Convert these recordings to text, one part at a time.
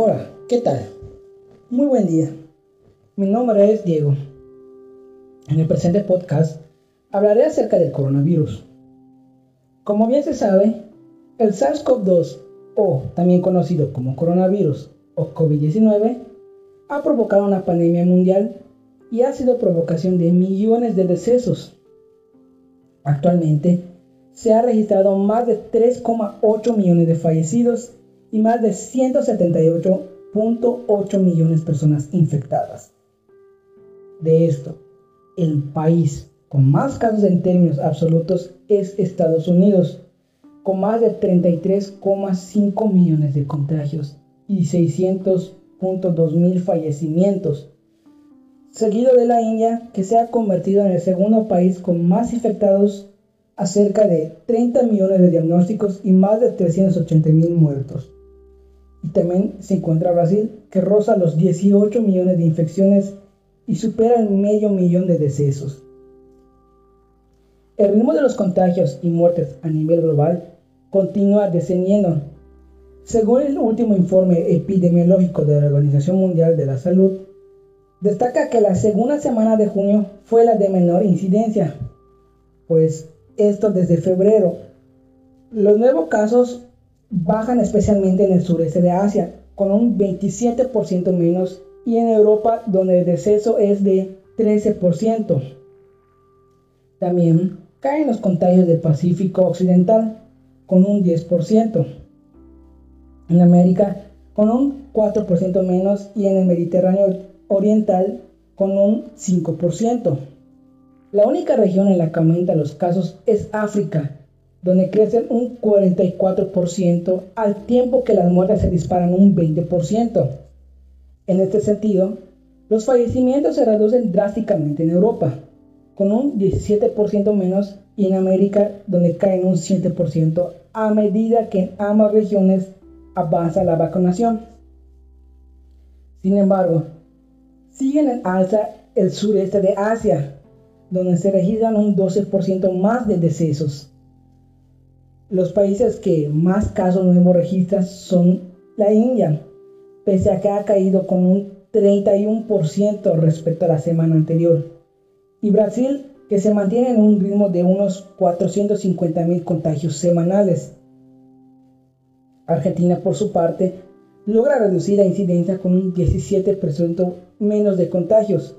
Hola, ¿qué tal? Muy buen día. Mi nombre es Diego. En el presente podcast hablaré acerca del coronavirus. Como bien se sabe, el SARS-CoV-2, o también conocido como coronavirus o COVID-19, ha provocado una pandemia mundial y ha sido provocación de millones de decesos. Actualmente, se ha registrado más de 3,8 millones de fallecidos y más de 178.8 millones de personas infectadas. De esto, el país con más casos en términos absolutos es Estados Unidos, con más de 33,5 millones de contagios y 600.2 mil fallecimientos, seguido de la India, que se ha convertido en el segundo país con más infectados a de 30 millones de diagnósticos y más de 380 mil muertos. Y también se encuentra Brasil, que roza los 18 millones de infecciones y supera el medio millón de decesos. El ritmo de los contagios y muertes a nivel global continúa descendiendo. Según el último informe epidemiológico de la Organización Mundial de la Salud, destaca que la segunda semana de junio fue la de menor incidencia, pues esto desde febrero. Los nuevos casos bajan especialmente en el sureste de Asia, con un 27% menos, y en Europa, donde el deceso es de 13%. También caen los contagios del Pacífico Occidental, con un 10%. En América, con un 4% menos, y en el Mediterráneo Oriental, con un 5%. La única región en la que aumentan los casos es África, donde crecen un 44% al tiempo que las muertes se disparan un 20%. En este sentido, los fallecimientos se reducen drásticamente en Europa, con un 17% menos, y en América, donde caen un 7% a medida que en ambas regiones avanza la vacunación. Sin embargo, siguen en alza el sureste de Asia, donde se registran un 12% más de decesos. Los países que más casos nuevos registran son la India, pese a que ha caído con un 31% respecto a la semana anterior, y Brasil, que se mantiene en un ritmo de unos 450 mil contagios semanales. Argentina, por su parte, logra reducir la incidencia con un 17% menos de contagios,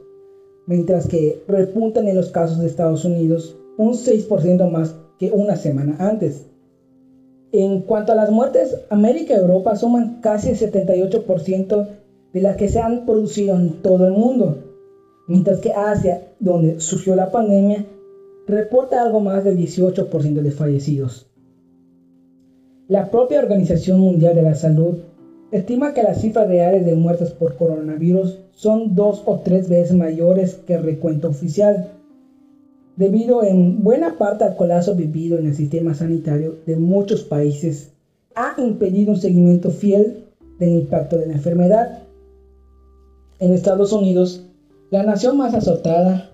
mientras que repuntan en los casos de Estados Unidos un 6% más que una semana antes. En cuanto a las muertes, América y Europa suman casi el 78% de las que se han producido en todo el mundo, mientras que Asia, donde surgió la pandemia, reporta algo más del 18% de fallecidos. La propia Organización Mundial de la Salud estima que las cifras reales de muertes por coronavirus son dos o tres veces mayores que el recuento oficial, debido en buena parte al colapso vivido en el sistema sanitario de muchos países, ha impedido un seguimiento fiel del impacto de la enfermedad. En Estados Unidos, la nación más azotada,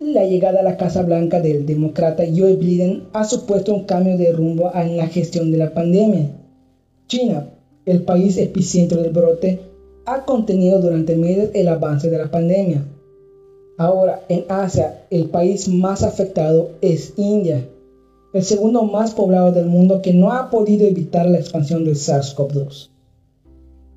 la llegada a la Casa Blanca del demócrata Joe Biden ha supuesto un cambio de rumbo en la gestión de la pandemia. China, el país epicentro del brote, ha contenido durante meses el avance de la pandemia. Ahora, en Asia, el país más afectado es India, el segundo más poblado del mundo que no ha podido evitar la expansión del SARS-CoV-2.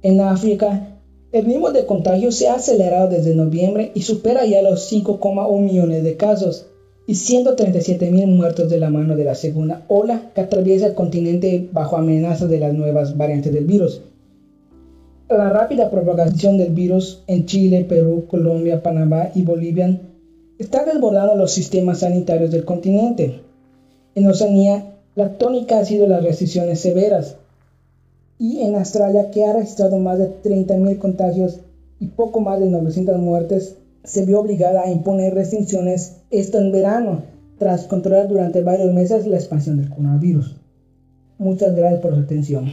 En África, el ritmo de contagio se ha acelerado desde noviembre y supera ya los 5,1 millones de casos, y 137 mil muertos de la mano de la segunda ola que atraviesa el continente bajo amenaza de las nuevas variantes del virus. La rápida propagación del virus en Chile, Perú, Colombia, Panamá y Bolivia está desbordando los sistemas sanitarios del continente. En Oceanía, la tónica ha sido las restricciones severas. Y en Australia, que ha registrado más de 30.000 contagios y poco más de 900 muertes, se vio obligada a imponer restricciones esto en verano, tras controlar durante varios meses la expansión del coronavirus. Muchas gracias por su atención.